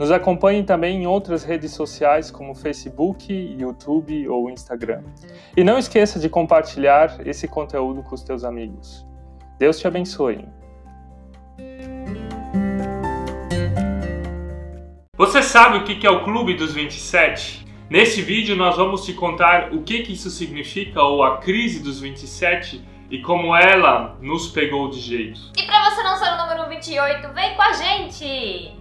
Nos acompanhe também em outras redes sociais como Facebook, YouTube ou Instagram. E não esqueça de compartilhar esse conteúdo com os teus amigos. Deus te abençoe. Você sabe o que é o Clube dos 27? Neste vídeo nós vamos te contar o que isso significa ou a crise dos 27 e como ela nos pegou de jeito. E para você não ser o número 28, vem com a gente!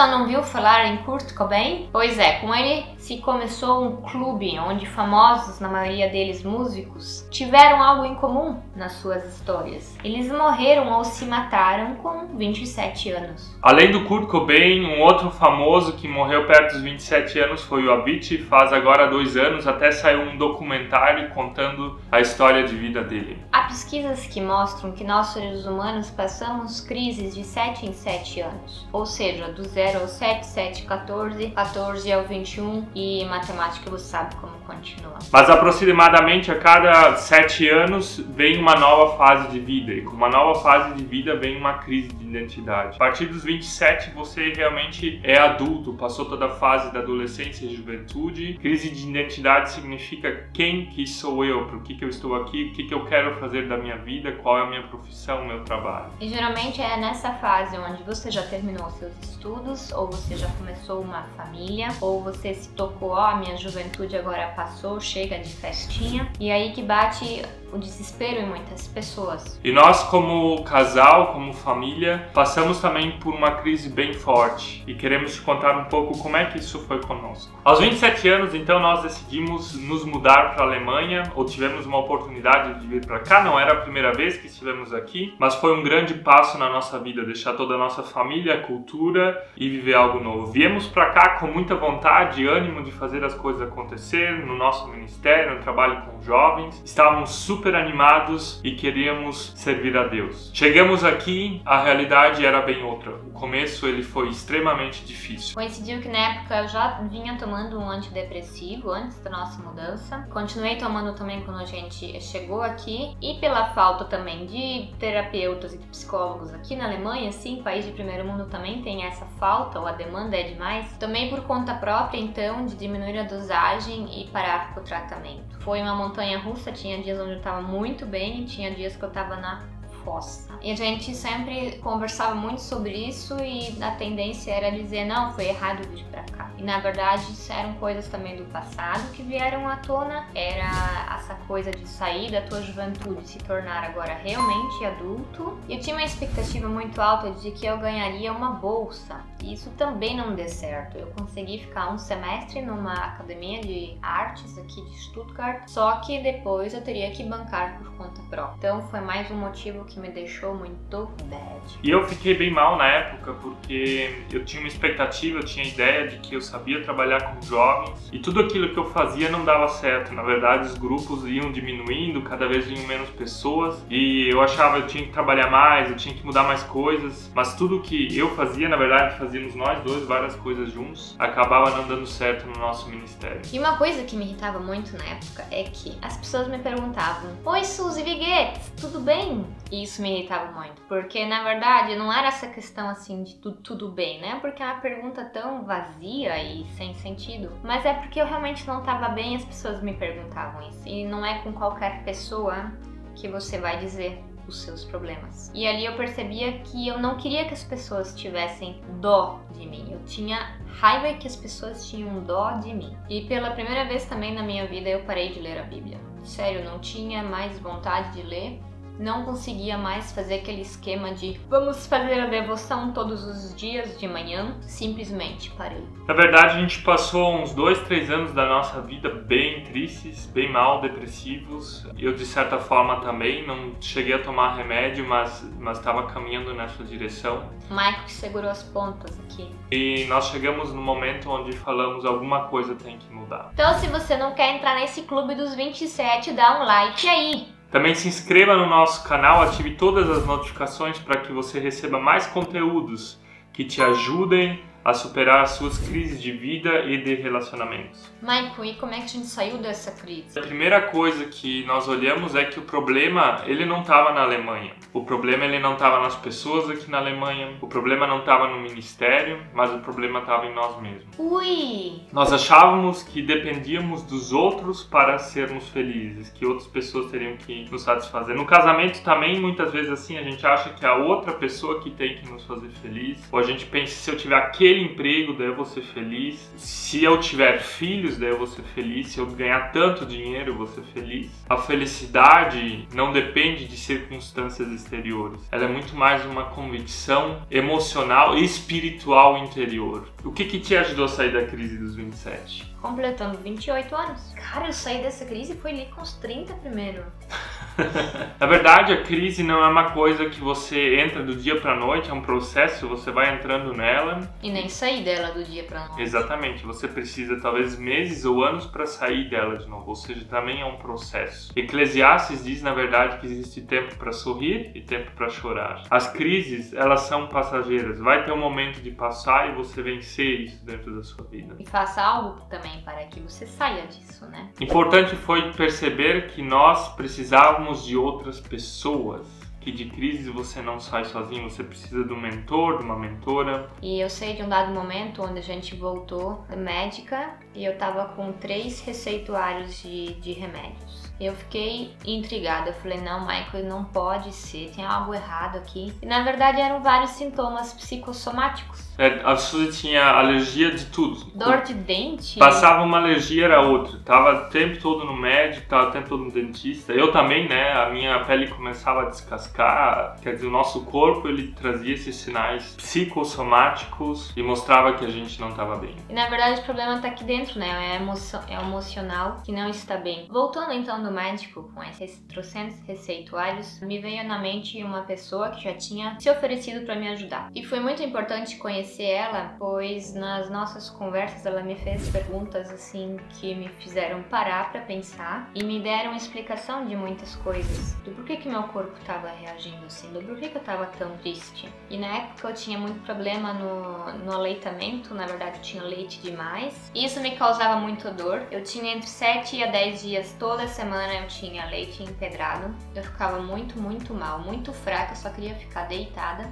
Já não viu falar em Kurt Cobain? Pois é, com ele se começou um clube onde famosos, na maioria deles músicos, tiveram algo em comum nas suas histórias. Eles morreram ou se mataram com 27 anos. Além do Kurt Cobain, um outro famoso que morreu perto dos 27 anos foi o Avicii, faz agora dois anos, até saiu um documentário contando a história de vida dele. Há pesquisas que mostram que nós seres humanos passamos crises de 7 em 7 anos, ou seja, do 0 ao 7, 7, 14, 14 ao 21 e matemática você sabe como continua. Mas aproximadamente a cada sete anos vem uma nova fase de vida e com uma nova fase de vida vem uma crise de identidade. A partir dos 27 você realmente é adulto, passou toda a fase da adolescência e juventude. Crise de identidade significa quem que sou eu, por que, que eu estou aqui, o que, que eu quero fazer da minha vida, qual é a minha profissão, o meu trabalho. E geralmente é nessa fase onde você já terminou seus estudos, ou você já começou uma família, ou você se tocou ó, a minha juventude agora passou, chega de festinha. E aí que bate o desespero em muitas pessoas. E nós, como casal, como família, passamos também por uma crise bem forte e queremos te contar um pouco como é que isso foi conosco. Aos 27 anos, então, nós decidimos nos mudar para a Alemanha ou tivemos uma oportunidade de vir para cá. Não era a primeira vez que estivemos aqui, mas foi um grande passo na nossa vida deixar toda a nossa família, cultura e viver algo novo. Viemos para cá com muita vontade e ânimo de fazer as coisas acontecer no nosso ministério, no trabalho com jovens. Estávamos super animados e queríamos servir a Deus. Chegamos aqui, a realidade era bem outra. O começo ele foi extremamente difícil. Coincidiu que na época eu já vinha tomando um antidepressivo antes da nossa mudança. Continuei tomando também quando a gente chegou aqui e pela falta também de terapeutas e de psicólogos aqui na Alemanha, sim, país de primeiro mundo também tem essa falta ou a demanda é demais. Também por conta própria, então, de diminuir a dosagem e parar com o tratamento. Foi uma montanha russa, tinha dias onde eu estava muito bem, tinha dias que eu estava na fossa. E a gente sempre conversava muito sobre isso e a tendência era dizer, não, foi errado vir pra cá. E na verdade isso eram coisas também do passado que vieram à tona. Era essa coisa de sair da tua juventude se tornar agora realmente adulto. Eu tinha uma expectativa muito alta de que eu ganharia uma bolsa. E isso também não deu certo. Eu consegui ficar um semestre numa academia de artes aqui de Stuttgart, só que depois eu teria que bancar por conta própria. Então foi mais um motivo que me deixou muito bad. E eu fiquei bem mal na época porque eu tinha uma expectativa, eu tinha a ideia de que eu sabia trabalhar com jovens e tudo aquilo que eu fazia não dava certo. Na verdade, os grupos iam diminuindo, cada vez vinham menos pessoas e eu achava que eu tinha que trabalhar mais, eu tinha que mudar mais coisas, mas tudo que eu fazia, na verdade, fazíamos nós dois várias coisas juntos, acabava não dando certo no nosso ministério. E uma coisa que me irritava muito na época é que as pessoas me perguntavam: Oi, Suzy Viguetes, tudo bem? E isso me irritava muito, porque na verdade não era essa questão assim de tudo, tudo bem, né? Porque é uma pergunta tão vazia e sem sentido, mas é porque eu realmente não estava bem e as pessoas me perguntavam isso. E não é com qualquer pessoa que você vai dizer os seus problemas. E ali eu percebia que eu não queria que as pessoas tivessem dó de mim. Eu tinha raiva que as pessoas tinham dó de mim. E pela primeira vez também na minha vida eu parei de ler a Bíblia. Sério, não tinha mais vontade de ler não conseguia mais fazer aquele esquema de vamos fazer a devoção todos os dias de manhã. Simplesmente parei. Na verdade, a gente passou uns dois, três anos da nossa vida bem tristes, bem mal, depressivos. Eu, de certa forma, também não cheguei a tomar remédio, mas estava caminhando nessa direção. Maico que segurou as pontas aqui. E nós chegamos no momento onde falamos alguma coisa tem que mudar. Então, se você não quer entrar nesse clube dos 27, dá um like aí. Também se inscreva no nosso canal, ative todas as notificações para que você receba mais conteúdos que te ajudem a superar as suas crises de vida e de relacionamentos. Michael, e como é que a gente saiu dessa crise? A primeira coisa que nós olhamos é que o problema ele não estava na Alemanha. O problema ele não estava nas pessoas aqui na Alemanha. O problema não estava no ministério, mas o problema estava em nós mesmos. Ui! Nós achávamos que dependíamos dos outros para sermos felizes, que outras pessoas teriam que nos satisfazer. No casamento também muitas vezes assim a gente acha que a outra pessoa que tem que nos fazer feliz. Ou a gente pensa se eu tiver aquele aquele emprego, daí eu vou ser feliz. Se eu tiver filhos, daí eu vou ser feliz. Se eu ganhar tanto dinheiro, eu vou ser feliz. A felicidade não depende de circunstâncias exteriores. Ela é muito mais uma convicção emocional e espiritual interior. O que, que te ajudou a sair da crise dos 27? Completando 28 anos. Cara, eu saí dessa crise e foi ali com os 30 primeiro. Na verdade, a crise não é uma coisa que você entra do dia para noite, é um processo, você vai entrando nela. E nem sair dela do dia para noite. Exatamente, você precisa talvez meses ou anos para sair dela de novo, ou seja, também é um processo. Eclesiastes diz, na verdade, que existe tempo para sorrir e tempo para chorar. As crises, elas são passageiras. Vai ter um momento de passar e você vencer isso dentro da sua vida. E faça algo também para que você saia disso, né? Importante foi perceber que nós precisávamos precisamos de outras pessoas. Que de crise você não sai sozinho, você precisa de um mentor, de uma mentora. E eu sei de um dado momento onde a gente voltou médica e eu tava com três receituários de, de remédios. Eu fiquei intrigada. Eu falei, não, Michael, não pode ser, tem algo errado aqui. E na verdade eram vários sintomas psicossomáticos. É, a Suzy tinha alergia de tudo. Dor de dente? Passava uma alergia, era outra. Tava o tempo todo no médico, tava o tempo todo no dentista. Eu também, né? A minha pele começava a descascar. Quer dizer, o nosso corpo ele trazia esses sinais psicossomáticos e mostrava que a gente não estava bem. E na verdade o problema tá aqui dentro, né? É, emoção, é emocional que não está bem. Voltando então do médico com esses trocentos receituários, me veio na mente uma pessoa que já tinha se oferecido para me ajudar. E foi muito importante conhecer conhecer ela, pois nas nossas conversas ela me fez perguntas assim que me fizeram parar para pensar e me deram explicação de muitas coisas, do porquê que meu corpo estava reagindo assim, do porquê que eu estava tão triste. E na época eu tinha muito problema no, no aleitamento, na verdade eu tinha leite demais, e isso me causava muita dor. Eu tinha entre 7 a 10 dias toda semana eu tinha leite empedrado. Eu ficava muito, muito mal, muito fraca, só queria ficar deitada.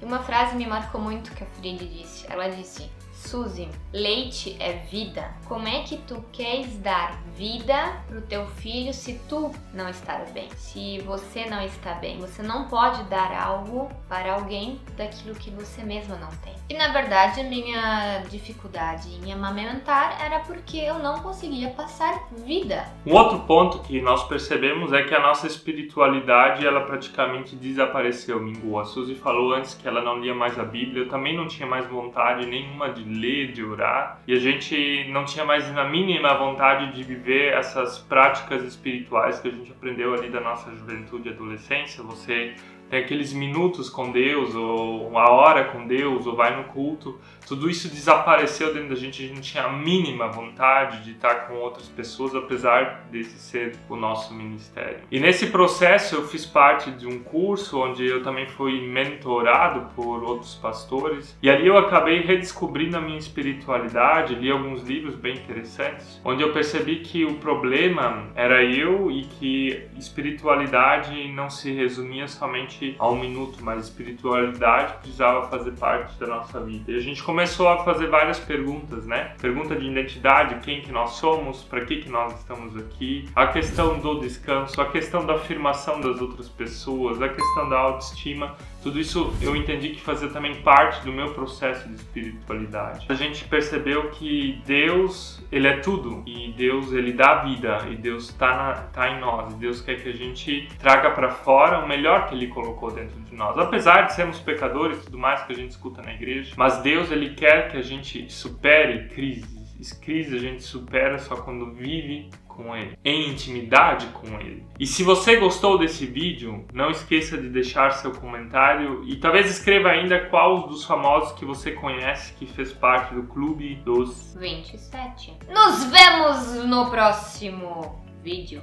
E uma frase me marcou muito que a Fride disse. Ela disse: Suzy, leite é vida. Como é que tu queres dar vida pro teu filho se tu não estás bem? Se você não está bem, você não pode dar algo para alguém daquilo que você mesma não tem. E na verdade, a minha dificuldade em amamentar era porque eu não conseguia passar vida. Um outro ponto que nós percebemos é que a nossa espiritualidade ela praticamente desapareceu, Mingu. A Suzy falou antes que ela não lia mais a Bíblia, eu também não tinha mais vontade nenhuma de ler, de orar, e a gente não tinha mais na mínima vontade de viver essas práticas espirituais que a gente aprendeu ali da nossa juventude e adolescência. Você tem aqueles minutos com Deus, ou uma hora com Deus, ou vai no culto, tudo isso desapareceu dentro da gente, a gente tinha a mínima vontade de estar com outras pessoas, apesar desse ser o nosso ministério. E nesse processo eu fiz parte de um curso onde eu também fui mentorado por outros pastores, e ali eu acabei redescobrindo a minha espiritualidade, li alguns livros bem interessantes, onde eu percebi que o problema era eu e que espiritualidade não se resumia somente a um minuto, mas espiritualidade precisava fazer parte da nossa vida. E a gente começou a fazer várias perguntas, né? Pergunta de identidade, quem que nós somos, para que que nós estamos aqui, a questão do descanso, a questão da afirmação das outras pessoas, a questão da autoestima. Tudo isso eu entendi que fazia também parte do meu processo de espiritualidade. A gente percebeu que Deus, ele é tudo e Deus ele dá vida e Deus está tá em nós. E Deus quer que a gente traga para fora o melhor que ele colocou dentro de nós. Apesar de sermos pecadores e tudo mais que a gente escuta na igreja, mas Deus ele quer que a gente supere crises. Crise a gente supera só quando vive com ele, em intimidade com ele. E se você gostou desse vídeo, não esqueça de deixar seu comentário e talvez escreva ainda qual dos famosos que você conhece que fez parte do clube dos 27. Nos vemos no próximo vídeo.